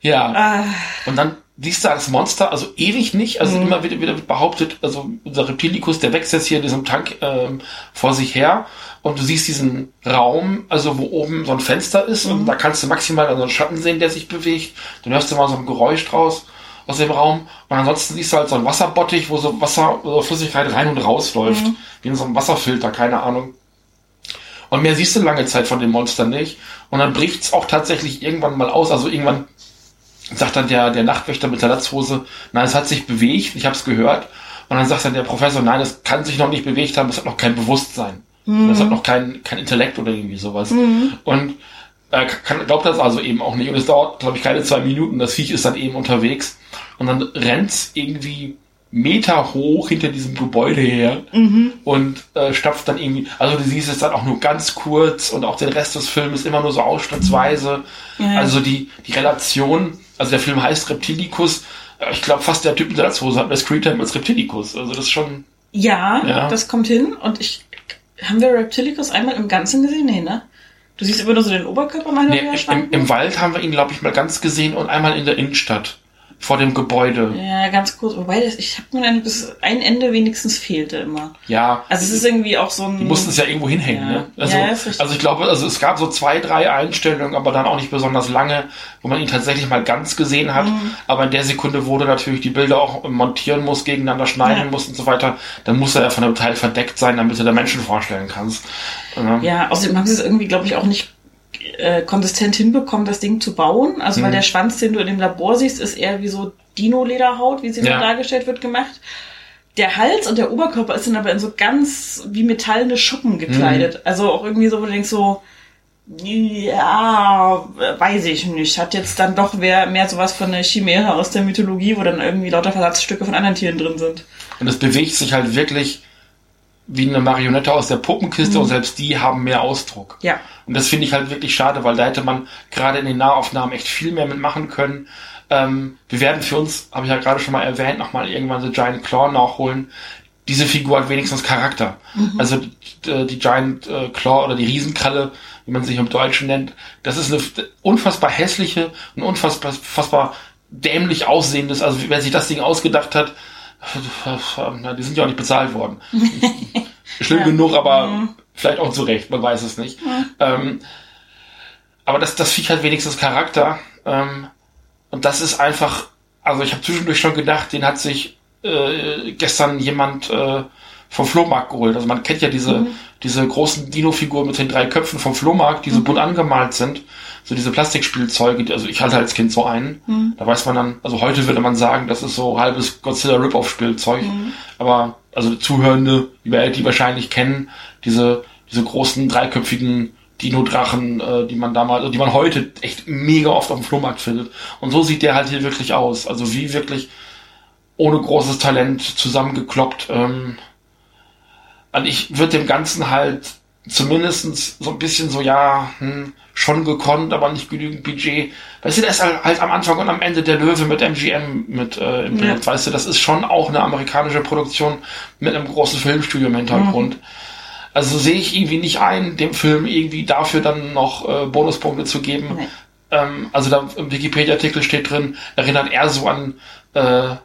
Ja. Ah, Und dann siehst du das Monster, also ewig nicht, also immer wieder, wieder behauptet, also unser Reptilikus, der wächst jetzt hier in diesem Tank ähm, vor sich her und du siehst diesen Raum, also wo oben so ein Fenster ist und da kannst du maximal so einen Schatten sehen, der sich bewegt. Dann hörst du mal so ein Geräusch draus aus dem Raum und ansonsten siehst du halt so ein Wasserbottich, wo so Wasser, so Flüssigkeit rein und raus läuft, wie in so einem Wasserfilter, keine Ahnung. Und mehr siehst du lange Zeit von dem Monster nicht. Und dann bricht's auch tatsächlich irgendwann mal aus. Also irgendwann sagt dann der, der Nachtwächter mit der Latzhose, nein, es hat sich bewegt, ich habe es gehört. Und dann sagt dann der Professor, nein, es kann sich noch nicht bewegt haben, es hat noch kein Bewusstsein. Es hat noch kein, kein Intellekt oder irgendwie sowas. Und äh, kann, glaubt das also eben auch nicht. Und es dauert, glaube ich, keine zwei Minuten. Das Viech ist dann eben unterwegs. Und dann rennt's irgendwie Meter hoch hinter diesem Gebäude her und äh, stapft dann irgendwie, also du siehst es dann auch nur ganz kurz und auch den Rest des Films immer nur so ausschnittsweise. Ja. Also die, die Relation, also der Film heißt Reptilicus, ich glaube fast der Typ mit der Latzhose hat mehr Screentime als Reptilicus. Also das ist schon, ja, Ja. das kommt hin. Und ich, haben wir Reptilicus einmal im Ganzen gesehen? Nee, ne? Du siehst immer nur so den Oberkörper mal nee, im, im Wald haben wir ihn, glaube ich, mal ganz gesehen und einmal in der Innenstadt. Vor dem Gebäude. Ja, ganz kurz. Wobei, das, ich habe mir dann bis ein Ende wenigstens fehlte immer. Ja, Also es ist irgendwie auch so ein... Die mussten es ja irgendwo hinhängen, Ja. ne? Also, Ja, also ich glaube, also es gab so zwei, drei Einstellungen, aber dann auch nicht besonders lange, wo man ihn tatsächlich mal ganz gesehen hat. Mhm. Aber in der Sekunde, wo du natürlich die Bilder auch montieren musst, gegeneinander schneiden Ja. musst und so weiter, dann muss er ja von einem Teil verdeckt sein, damit du der Menschen vorstellen kannst. Ja. Ja, außerdem haben sie es irgendwie, glaube ich, auch nicht äh, konsistent hinbekommen, das Ding zu bauen. Also Mhm. weil der Schwanz, den du in dem Labor siehst, ist eher wie so Dino-Lederhaut, wie sie Ja. dargestellt wird, gemacht. Der Hals und der Oberkörper ist dann aber in so ganz wie metallene Schuppen gekleidet. Mhm. Also auch irgendwie so, wo du denkst so, ja, weiß ich nicht. Hat jetzt dann doch wer mehr sowas von der Chimäre aus der Mythologie, wo dann irgendwie lauter Versatzstücke von anderen Tieren drin sind. Und es bewegt sich halt wirklich wie eine Marionette aus der Puppenkiste und selbst die haben mehr Ausdruck. Ja. Und das finde ich halt wirklich schade, weil da hätte man gerade in den Nahaufnahmen echt viel mehr mitmachen können. Ähm, wir werden für uns, habe ich ja gerade schon mal erwähnt, nochmal irgendwann The Giant Claw nachholen. Diese Figur hat wenigstens Charakter. Also die, die Giant äh, Claw oder die Riesenkralle, wie man sich im Deutschen nennt, das ist eine unfassbar hässliche und unfassbar, unfassbar dämlich aussehendes, also wer sich das Ding ausgedacht hat, na, die sind ja auch nicht bezahlt worden. (laughs) Schlimm Ja. genug, aber vielleicht auch zu Recht, man weiß es nicht. Ähm, aber das, das Viech hat wenigstens Charakter. Ähm, und das ist einfach, also ich habe zwischendurch schon gedacht, den hat sich äh, gestern jemand äh, vom Flohmarkt geholt. Also man kennt ja diese, diese großen Dino-Figuren mit den drei Köpfen vom Flohmarkt, die so bunt angemalt sind. So diese Plastikspielzeuge, die- also ich hatte als Kind so einen. Da weiß man dann, also heute würde man sagen, das ist so halbes Godzilla Rip-Off-Spielzeug. Aber, also Zuhörende, die, wir- die wahrscheinlich kennen, diese, diese großen dreiköpfigen Dino-Drachen, äh, die man damals, also die man heute echt mega oft auf dem Flohmarkt findet. Und so sieht der halt hier wirklich aus. Also wie wirklich ohne großes Talent zusammengekloppt. Ähm, und ich würde dem Ganzen halt zumindestens so ein bisschen so, ja, hm, schon gekonnt, aber nicht genügend Budget. Weißt du, da ist halt, halt am Anfang und am Ende der Löwe mit MGM mit äh, im Ja. Bild, weißt du, das ist schon auch eine amerikanische Produktion mit einem großen Filmstudio im Hintergrund. Also sehe ich irgendwie nicht ein, dem Film irgendwie dafür dann noch äh, Bonuspunkte zu geben. Nee. Ähm, also da im Wikipedia-Artikel steht drin, erinnert er so an, äh,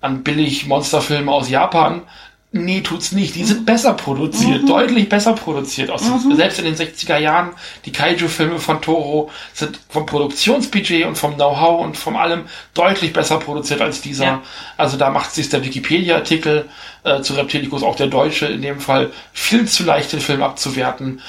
an billig Monsterfilme aus Japan. Nee, tut's nicht. Die sind besser produziert, deutlich besser produziert. Aus, Selbst in den 60er Jahren, die Kaiju-Filme von Toro sind vom Produktionsbudget und vom Know-how und vom allem deutlich besser produziert als dieser. Ja. Also da macht sich der Wikipedia-Artikel äh, zu Reptilicus, auch der deutsche in dem Fall, viel zu leicht den Film abzuwerten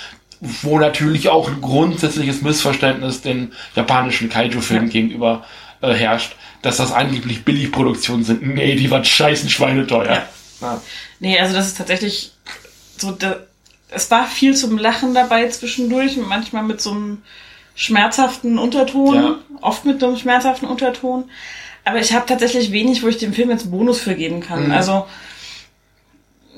wo natürlich auch ein grundsätzliches Missverständnis den japanischen Kaiju-Filmen Ja. gegenüber äh, herrscht, dass das angeblich Billigproduktionen sind. Nee, die waren scheißen schweineteuer. Ja. Ja. Nee, also das ist tatsächlich so, da, es war viel zum Lachen dabei zwischendurch, manchmal mit so einem schmerzhaften Unterton, Ja. oft mit einem schmerzhaften Unterton. Aber ich habe tatsächlich wenig, wo ich dem Film jetzt Bonus für geben kann. Mhm. Also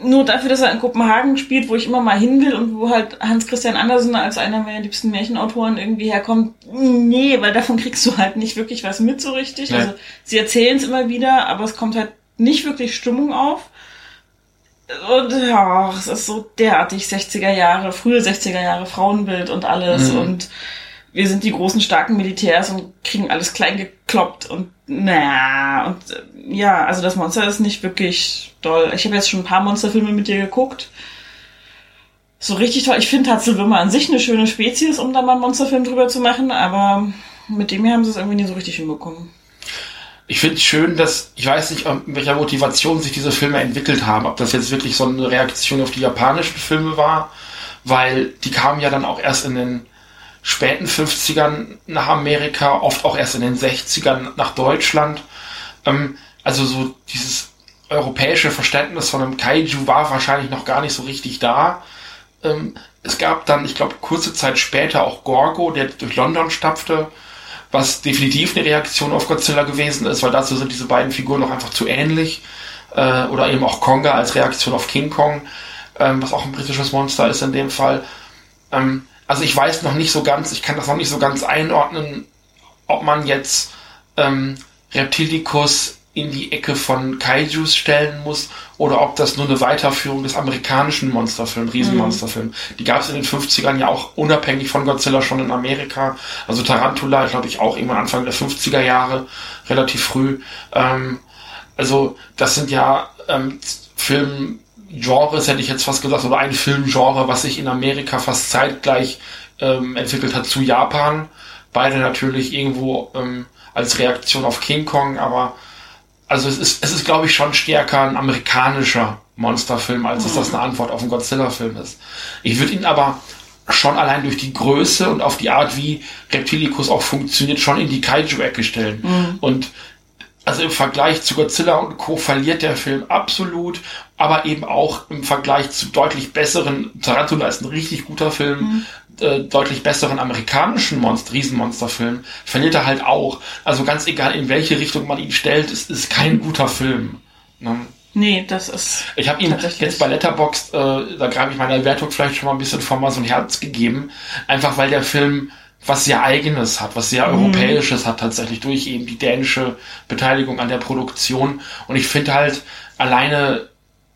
nur dafür, dass er in Kopenhagen spielt, wo ich immer mal hin will und wo halt Hans Christian Andersen als einer meiner liebsten Märchenautoren irgendwie herkommt. Nee, weil davon kriegst du halt nicht wirklich was mit so richtig. Nee. Also sie erzählen es immer wieder, aber es kommt halt nicht wirklich Stimmung auf. Und ja, es ist so derartig 60er Jahre, frühe 60er Jahre Frauenbild und alles Mhm. und wir sind die großen, starken Militärs und kriegen alles klein gekloppt und na und ja, also das Monster ist nicht wirklich doll. Ich habe jetzt schon ein paar Monsterfilme mit dir geguckt. So richtig toll. Ich finde Tatzelwürmer an sich eine schöne Spezies, um da mal einen Monsterfilm drüber zu machen, aber mit dem hier haben sie es irgendwie nie so richtig hinbekommen. Ich finde es schön, dass, ich weiß nicht, in welcher Motivation sich diese Filme entwickelt haben, ob das jetzt wirklich so eine Reaktion auf die japanischen Filme war, weil die kamen ja dann auch erst in den späten 50ern nach Amerika, oft auch erst in den 60ern nach Deutschland. Ähm, also so dieses europäische Verständnis von einem Kaiju war wahrscheinlich noch gar nicht so richtig da. Ähm, es gab dann, ich glaube, kurze Zeit später auch Gorgo, der durch London stapfte, was definitiv eine Reaktion auf Godzilla gewesen ist, weil dazu sind diese beiden Figuren noch einfach zu ähnlich. Äh, oder eben auch Konga als Reaktion auf King Kong, ähm, was auch ein britisches Monster ist in dem Fall. Ähm, also ich weiß noch nicht so ganz, ich kann das noch nicht so ganz einordnen, ob man jetzt ähm, Reptilicus in die Ecke von Kaijus stellen muss oder ob das nur eine Weiterführung des amerikanischen Monsterfilms, Riesenmonsterfilm. Die gab es in den 50ern ja auch unabhängig von Godzilla schon in Amerika. Also Tarantula, glaube ich, auch irgendwann Anfang der 50er Jahre, relativ früh. Ähm, also das sind ja ähm, Filmgenres, hätte ich jetzt fast gesagt, oder ein Filmgenre, was sich in Amerika fast zeitgleich ähm, entwickelt hat zu Japan. Beide natürlich irgendwo ähm, als Reaktion auf King Kong, aber also es ist, es ist, glaube ich, schon stärker ein amerikanischer Monsterfilm, als dass das eine Antwort auf einen Godzilla-Film ist. Ich würde ihn aber schon allein durch die Größe und auf die Art, wie Reptilicus auch funktioniert, schon in die Kaiju-Ecke stellen. Und also im Vergleich zu Godzilla und Co. verliert der Film absolut, aber eben auch im Vergleich zu deutlich besseren, Tarantula ist ein richtig guter Film, äh, deutlich besseren amerikanischen Monster, Riesenmonsterfilm, verliert er halt auch. Also ganz egal, in welche Richtung man ihn stellt, es ist kein guter Film. Ne? Nee, das ist. Ich habe ihm jetzt bei Letterboxd, äh, da greife ich meiner Wertung vielleicht schon mal ein bisschen vor mal so ein Herz gegeben, einfach weil der Film was sehr eigenes hat, was sehr europäisches hat tatsächlich durch eben die dänische Beteiligung an der Produktion und ich finde halt alleine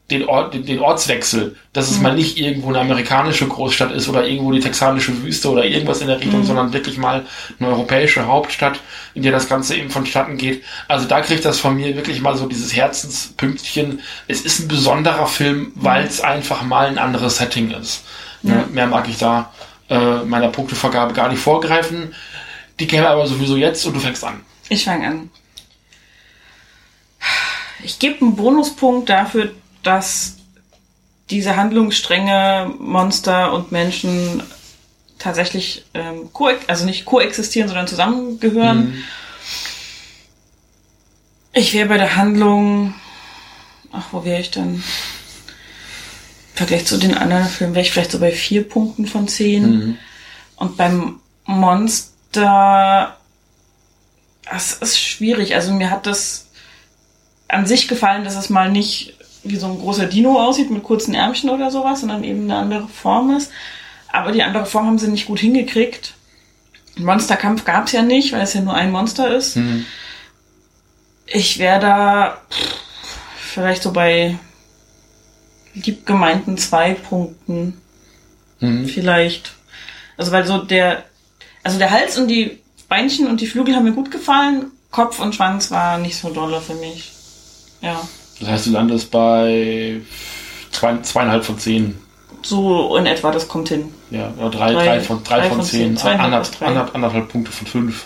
den, Ort, den, Ortswechsel, dass es mal nicht irgendwo eine amerikanische Großstadt ist oder irgendwo die texanische Wüste oder irgendwas in der Richtung, sondern wirklich mal eine europäische Hauptstadt, in der das Ganze eben vonstatten geht. Also da kriegt das von mir wirklich mal so dieses Herzenspünktchen. Es ist ein besonderer Film, weil es einfach mal ein anderes Setting ist. Ne? Mehr mag ich da äh, meiner Punktevergabe gar nicht vorgreifen. Die käme aber sowieso jetzt und du fängst an. Ich fange an. Ich gebe einen Bonuspunkt dafür, dass diese Handlungsstränge Monster und Menschen tatsächlich ähm, ko also nicht koexistieren, sondern zusammengehören. Ich wäre bei der Handlung, ach, wo wäre ich denn? Im Vergleich zu den anderen Filmen wäre ich vielleicht so bei vier Punkten von zehn. Und beim Monster, das ist schwierig. Also mir hat das an sich gefallen, dass es mal nicht wie so ein großer Dino aussieht mit kurzen Ärmchen oder sowas, sondern eben eine andere Form ist. Aber die andere Form haben sie nicht gut hingekriegt. Monsterkampf gab es ja nicht, weil es ja nur ein Monster ist. Ich wäre da vielleicht so bei lieb gemeinten zwei Punkten. Mhm. Vielleicht. Also weil so der, also der Hals und die Beinchen und die Flügel haben mir gut gefallen. Kopf und Schwanz war nicht so dolle für mich. Ja. Das heißt, du landest bei zwei, zweieinhalb von zehn. So in etwa, das kommt hin. Ja, ja drei, Drei- drei, von, drei, drei von von zehn. zehn, Anderthalb, anderthalb, anderthalb Punkte von fünf.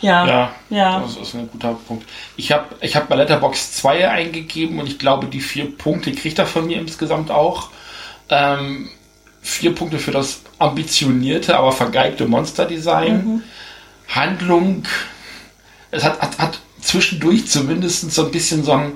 Ja. Ja, Ja. das ist ein guter Punkt. Ich habe ich hab bei Letterbox 2 eingegeben und ich glaube, die vier Punkte kriegt er von mir insgesamt auch. Ähm, vier Punkte für das ambitionierte, aber vergeigte Monsterdesign. Handlung. Es hat, hat, hat zwischendurch zumindest so ein bisschen so ein,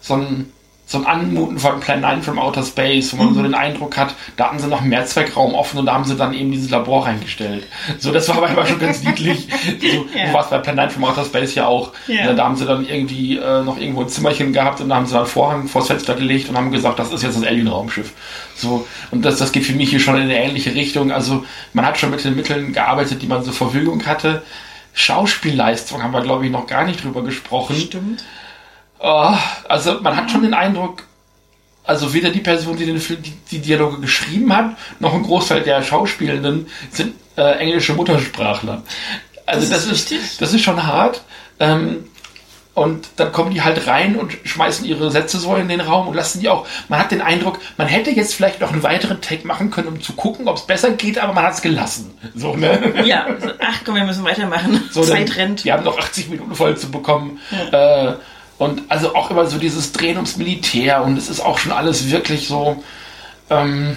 so ein so ein Anmuten von Plan 9 from Outer Space, wo man mhm. so den Eindruck hat, da hatten sie noch einen Mehrzweckraum offen und da haben sie dann eben dieses Labor reingestellt. So, das war (laughs) aber immer schon ganz niedlich. So, (laughs) ja. Du warst bei Plan 9 from Outer Space ja auch. Ja. Da haben sie dann irgendwie äh, noch irgendwo ein Zimmerchen gehabt und da haben sie dann einen Vorhang vors Fenster gelegt und haben gesagt, das ist jetzt das Alien-Raumschiff. So, und das, das geht für mich hier schon in eine ähnliche Richtung. Also, man hat schon mit den Mitteln gearbeitet, die man zur Verfügung hatte. Schauspielleistung haben wir, glaube ich, noch gar nicht drüber gesprochen. Stimmt. Oh, also man hat schon den Eindruck, also weder die Person, die den Film, die, die Dialoge geschrieben hat, noch ein Großteil der Schauspielenden sind äh, englische Muttersprachler. Also das, das ist, ist das ist schon hart. Ähm, und dann kommen die halt rein und schmeißen ihre Sätze so in den Raum und lassen die auch. Man hat den Eindruck, man hätte jetzt vielleicht noch einen weiteren Take machen können, um zu gucken, ob es besser geht, aber man hat es gelassen. So, ne? Ja, also, ach komm, wir müssen weitermachen. So, Zeit rennt. Wir haben noch 80 Minuten voll zu bekommen. Ja. Äh, und also auch immer so dieses Drehen ums Militär und es ist auch schon alles wirklich so ähm,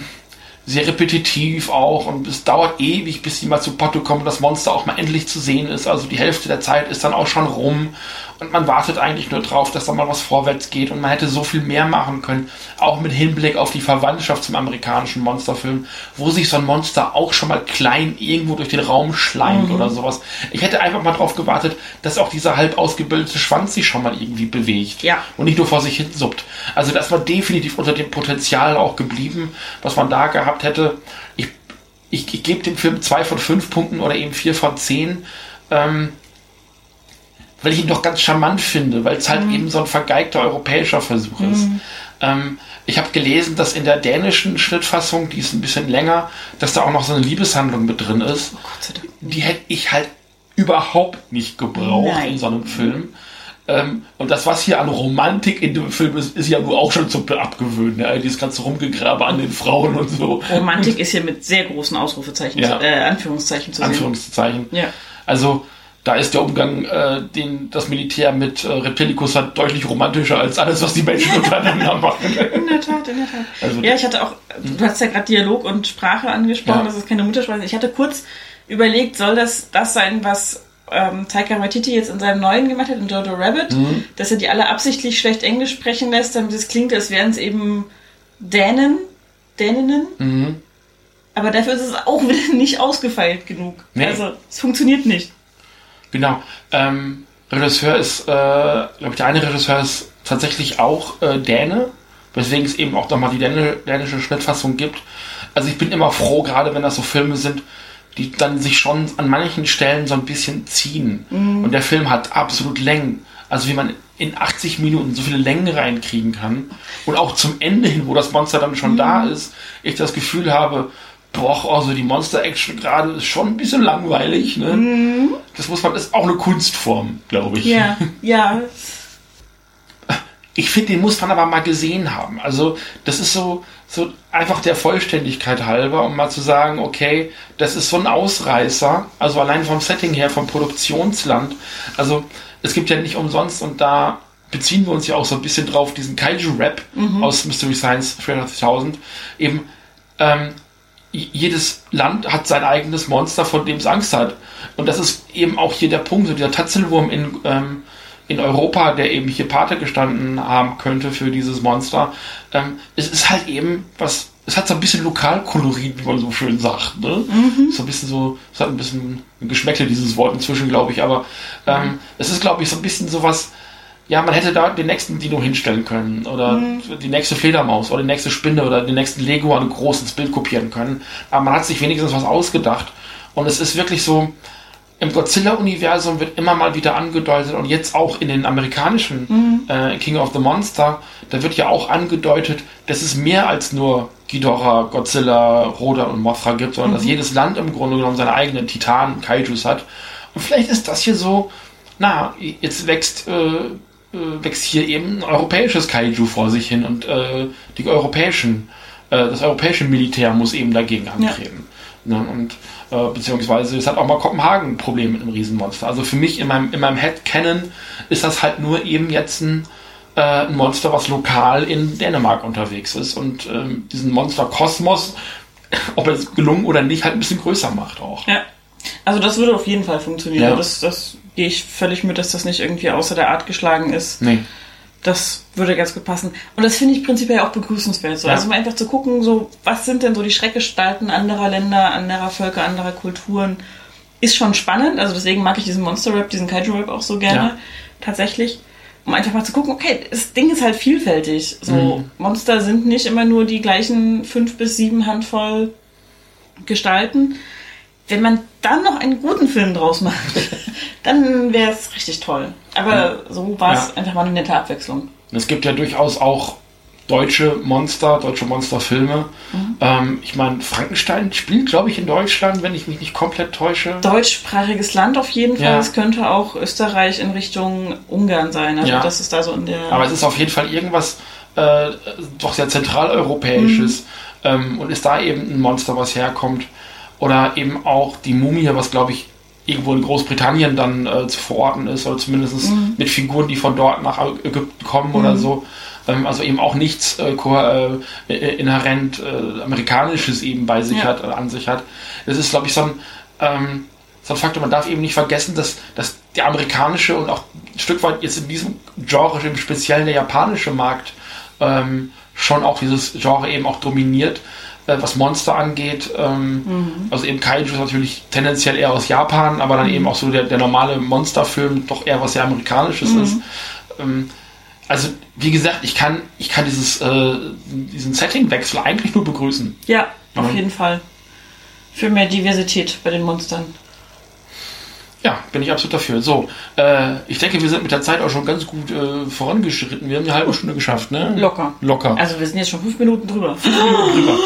sehr repetitiv auch und es dauert ewig, bis sie mal zu Potto kommen und das Monster auch mal endlich zu sehen ist. Also die Hälfte der Zeit ist dann auch schon rum und man wartet eigentlich nur drauf, dass da mal was vorwärts geht und man hätte so viel mehr machen können, auch mit Hinblick auf die Verwandtschaft zum amerikanischen Monsterfilm, wo sich so ein Monster auch schon mal klein irgendwo durch den Raum schleimt mhm. oder sowas. Ich hätte einfach mal drauf gewartet, dass auch dieser halb ausgebildete Schwanz sich schon mal irgendwie bewegt ja. und nicht nur vor sich hin suppt. Also das war definitiv unter dem Potenzial auch geblieben, was man da gehabt hätte. Ich, ich, ich gebe dem Film zwei von fünf Punkten oder eben vier von zehn. Ähm, weil ich ihn doch ganz charmant finde, weil es halt mhm. eben so ein vergeigter europäischer Versuch ist. Mhm. Ähm, ich habe gelesen, dass in der dänischen Schnittfassung, die ist ein bisschen länger, dass da auch noch so eine Liebeshandlung mit drin ist. Oh die hätte ich halt überhaupt nicht gebraucht Nein. in so einem Film. Ähm, und das, was hier an Romantik in dem Film ist, ist ja nur auch schon zum Abgewöhnen. Ja? Dieses ganze Rumgegrabe an den Frauen und so. Romantik ist hier mit sehr großen Ausrufezeichen, ja. äh, Anführungszeichen zu sehen. Anführungszeichen. Ja. Also, da ist der Umgang, äh, den das Militär mit äh, Reptilicus hat, deutlich romantischer als alles, was die Menschen (laughs) untereinander machen. In der Tat, in der Tat. Also, ja, ich hatte auch, du hast ja gerade Dialog und Sprache angesprochen, ja. das ist keine Muttersprache. Ich hatte kurz überlegt, soll das das sein, was ähm, Taika Waititi jetzt in seinem neuen gemacht hat, in Jojo Rabbit, mhm. dass er die alle absichtlich schlecht Englisch sprechen lässt, damit es klingt, als wären es eben Dänen, Däninnen. Mhm. Aber dafür ist es auch wieder (laughs) nicht ausgefeilt genug. Nee. Also es funktioniert nicht. Genau. Ähm, Regisseur ist, äh, glaube ich, der eine Regisseur ist tatsächlich auch äh, Däne, weswegen es eben auch nochmal die Däne, dänische Schnittfassung gibt. Also ich bin immer froh, gerade wenn das so Filme sind, die dann sich schon an manchen Stellen so ein bisschen ziehen. Mhm. Und der Film hat absolut Längen. Also wie man in 80 Minuten so viele Längen reinkriegen kann. Und auch zum Ende hin, wo das Monster dann schon mhm. da ist, ich das Gefühl habe, boah, also die Monster-Action gerade ist schon ein bisschen langweilig. Ne? Mhm. Das muss man, ist auch eine Kunstform, glaube ich. Ja, ja. Ich finde, den muss man aber mal gesehen haben. Also, das ist so, so einfach der Vollständigkeit halber, um mal zu sagen, okay, das ist so ein Ausreißer, also allein vom Setting her, vom Produktionsland. Also, es gibt ja nicht umsonst und da beziehen wir uns ja auch so ein bisschen drauf, diesen Kaiju-Rap mhm. aus Mystery Science 3000. Eben, ähm, jedes Land hat sein eigenes Monster, von dem es Angst hat. Und das ist eben auch hier der Punkt, so dieser Tatzelwurm in, ähm, in Europa, der eben hier Pate gestanden haben könnte für dieses Monster. Ähm, es ist halt eben was, es hat so ein bisschen Lokalkolorit, wie man so schön sagt. Ne? Mhm. So ein bisschen so, es hat ein bisschen Geschmäckle, dieses Wort inzwischen, glaube ich, aber ähm, mhm. es ist, glaube ich, so ein bisschen sowas, ja, man hätte da den nächsten Dino hinstellen können oder mhm. die nächste Fledermaus oder die nächste Spinne oder den nächsten Lego an groß ins Bild kopieren können. Aber man hat sich wenigstens was ausgedacht. Und es ist wirklich so, im Godzilla-Universum wird immer mal wieder angedeutet und jetzt auch in den amerikanischen mhm. äh, King of the Monster, da wird ja auch angedeutet, dass es mehr als nur Ghidorah, Godzilla, Rodan und Mothra gibt, sondern mhm. dass jedes Land im Grunde genommen seine eigenen Titanen, Kaijus hat. Und vielleicht ist das hier so, na, jetzt wächst äh, äh, wächst hier eben ein europäisches Kaiju vor sich hin und äh, die europäischen, äh, das europäische Militär muss eben dagegen antreten. Ja. Ne? Und äh, beziehungsweise es hat auch mal Kopenhagen ein Problem mit einem Riesenmonster. Also für mich in meinem, in meinem Head Canon ist das halt nur eben jetzt ein, äh, ein Monster, was lokal in Dänemark unterwegs ist und ähm, diesen Monster Kosmos, (laughs) ob es gelungen oder nicht, halt ein bisschen größer macht auch. Ja. Also das würde auf jeden Fall funktionieren. Ja. Das, das gehe ich völlig mit, dass das nicht irgendwie außer der Art geschlagen ist. Nee. Das würde ganz gut passen. Und das finde ich prinzipiell auch begrüßenswert. So. Ja. Also mal einfach zu gucken, so, was sind denn so die Schreckgestalten anderer Länder, anderer Völker, anderer Kulturen, ist schon spannend. Also deswegen mag ich diesen Monster-Rap, diesen Kaiju-Rap auch so gerne. Ja. Tatsächlich. Um einfach mal zu gucken, okay, das Ding ist halt vielfältig. So, Mhm. Monster sind nicht immer nur die gleichen fünf bis sieben Handvoll Gestalten. Wenn man dann noch einen guten Film draus macht, (laughs) dann wäre es richtig toll. Aber so war es Ja. einfach mal eine nette Abwechslung. Es gibt ja durchaus auch deutsche Monster, deutsche Monsterfilme. Mhm. Ähm, ich meine, Frankenstein spielt, glaube ich, in Deutschland, wenn ich mich nicht komplett täusche. Deutschsprachiges Land auf jeden Fall. Ja. Es könnte auch Österreich in Richtung Ungarn sein. Also Ja. das ist da so in der. Aber es ist auf jeden Fall irgendwas äh, doch sehr zentraleuropäisches Mhm. ähm, und ist da eben ein Monster, was herkommt. Oder eben auch die Mumie, was glaube ich irgendwo in Großbritannien dann äh, zu verorten ist, oder zumindest Mhm. mit Figuren, die von dort nach Ägypten kommen oder so. Ähm, also eben auch nichts äh, äh, äh, inhärent äh, amerikanisches eben bei sich Ja. hat, äh, an sich hat. Das ist, glaube ich, so ein, ähm, so ein Faktor. Man darf eben nicht vergessen, dass, dass der amerikanische und auch ein Stück weit jetzt in diesem Genre, im Speziellen der japanische Markt, ähm, schon auch dieses Genre eben auch dominiert, äh, was Monster angeht. Ähm, Also eben Kaiju ist natürlich tendenziell eher aus Japan, aber dann eben auch so der, der normale Monsterfilm doch eher was sehr Amerikanisches ist. Ähm, also wie gesagt, ich kann, ich kann dieses, äh, diesen Settingwechsel eigentlich nur begrüßen. ja, auf Mhm. jeden Fall. Für mehr Diversität bei den Monstern. Ja, bin ich absolut dafür. So, äh, ich denke, wir sind mit der Zeit auch schon ganz gut äh, vorangeschritten. Wir haben eine halbe Stunde geschafft, ne? Locker. Locker. Also wir sind jetzt schon fünf Minuten drüber. drüber.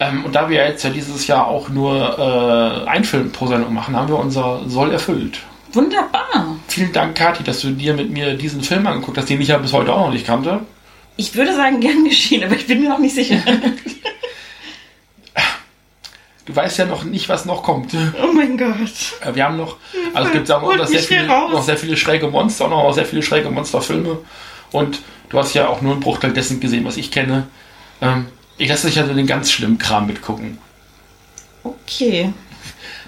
Ähm, und da wir jetzt ja dieses Jahr auch nur äh, ein Film pro Sendung machen, haben wir unser Soll erfüllt. Wunderbar. Vielen Dank, Kathi, dass du dir mit mir diesen Film angeguckt hast, den ich ja bis heute auch noch nicht kannte. Ich würde sagen, gern geschehen, aber ich bin mir noch nicht sicher. (laughs) Du weißt ja noch nicht, was noch kommt. oh mein Gott. Äh, Wir haben noch, also es gibt mal, noch sehr, viele, noch sehr viele schräge Monster, noch sehr viele schräge Monsterfilme. Und du hast ja auch nur einen Bruchteil dessen gesehen, was ich kenne. Ähm, ich lasse dich ja so den ganz schlimmen Kram mitgucken. Okay.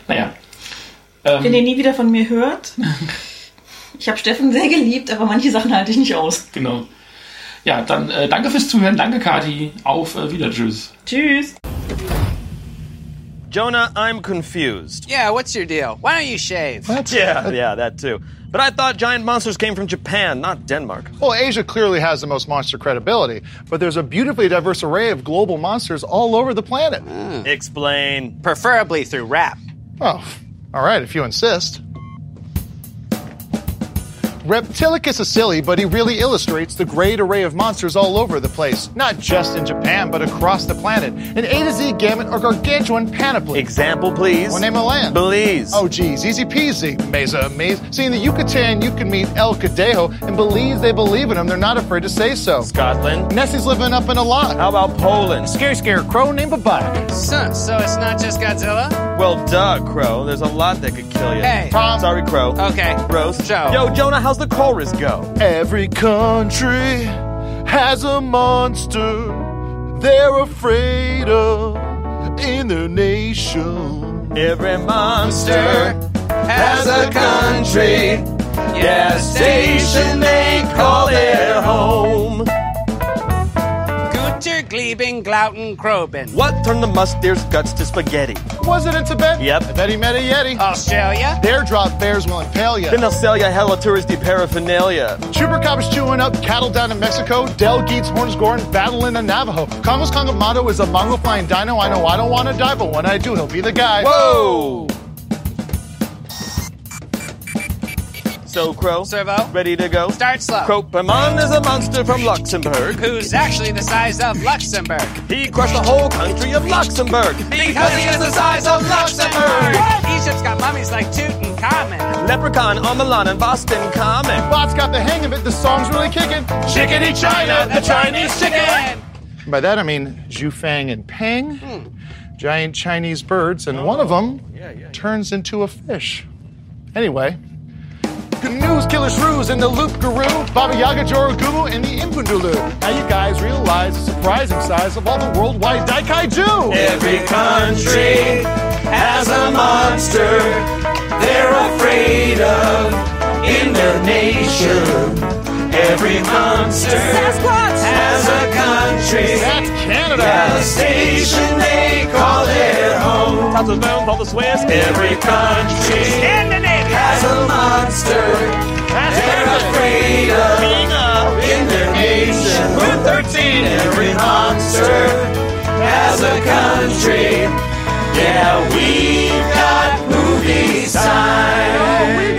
Naja. Wenn Ähm, ihr nie wieder von mir hört. (laughs) Ich habe Steffen sehr geliebt, aber manche Sachen halte ich nicht aus. genau. Ja, dann äh, danke fürs Zuhören, danke Kathi, auf äh, wieder, tschüss. Tschüss. Jonah, I'm confused. Yeah, what's your deal? Why don't you shave? Yeah, yeah, that too. But I thought giant monsters came from Japan, not Denmark. Well, Asia clearly has the most monster credibility, but there's a beautifully diverse array of global monsters all over the planet. Hmm. Explain. Preferably through rap. Oh, all right, if you insist. Reptilicus is silly, but he really illustrates the great array of monsters all over the place, not just in Japan, but across the planet. An A to Z gamut or gargantuan panoply. Example, please. Well, name a land. Belize. Oh, geez, easy peasy. Mesa, maze. See, in the Yucatan, you can meet El Cadejo, and believe they believe in him. They're not afraid to say so. Scotland. Nessie's living up in a lot. How about Poland? Scary scarecrow named Babak. So, so it's not just Godzilla? Well, duh, Crow. There's a lot that could kill you. Hey. Tom. Sorry, Crow. Okay. Gross. Joe. Yo, Jonah, how's the chorus go? Every country has a monster they're afraid of in their nation. Every monster Has a country. yeah, station they call their home. Guter, Gleben, Glauten, Kroben. What turned the musteer's guts to spaghetti? Was it in Tibet? Yep. I bet he met a Yeti. Australia? Dare drop bears will impale ya. Then they'll sell you hella touristy paraphernalia. Chupacabras chewing up cattle down in Mexico. Del Geets horns goring battling a Navajo. Congo's Congo motto is a Mongo flying dino. I know I don't want to die, but when I do, he'll be the guy. Whoa! So, Crow, Servo? ready to go? Start slow. Cropemon is a monster from Luxembourg. Who's actually the size of Luxembourg? He crushed the whole country of Luxembourg. Because he is the size of Luxembourg! Egypt's got mummies like Tutankhamun. Leprechaun on Milan and Boston Common. Bot's got the hang of it. The song's really kicking. Chickadee China, the Chinese chicken. By that I mean Zhufang and Peng, hmm. giant Chinese birds, and oh, one of them turns into a fish. Anyway, Canoes, Killer Shrews, and the Loop Guru, Baba Yaga, Jorogumu, and the Impundulu. Now you guys realize the surprising size of all the worldwide Daikaiju! Every country has a monster they're afraid of in their nation. Every monster has a country. That's Canada. Yeah, the station they call their home. Tons of bones, all the Swiss. Every country. Scandinavia. Has a monster. That's They're afraid of being in their nation. Route 13. Every monster has a country. Yeah, we've got movie time. Oh,